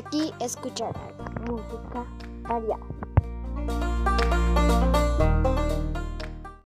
Aquí escucharás música variada.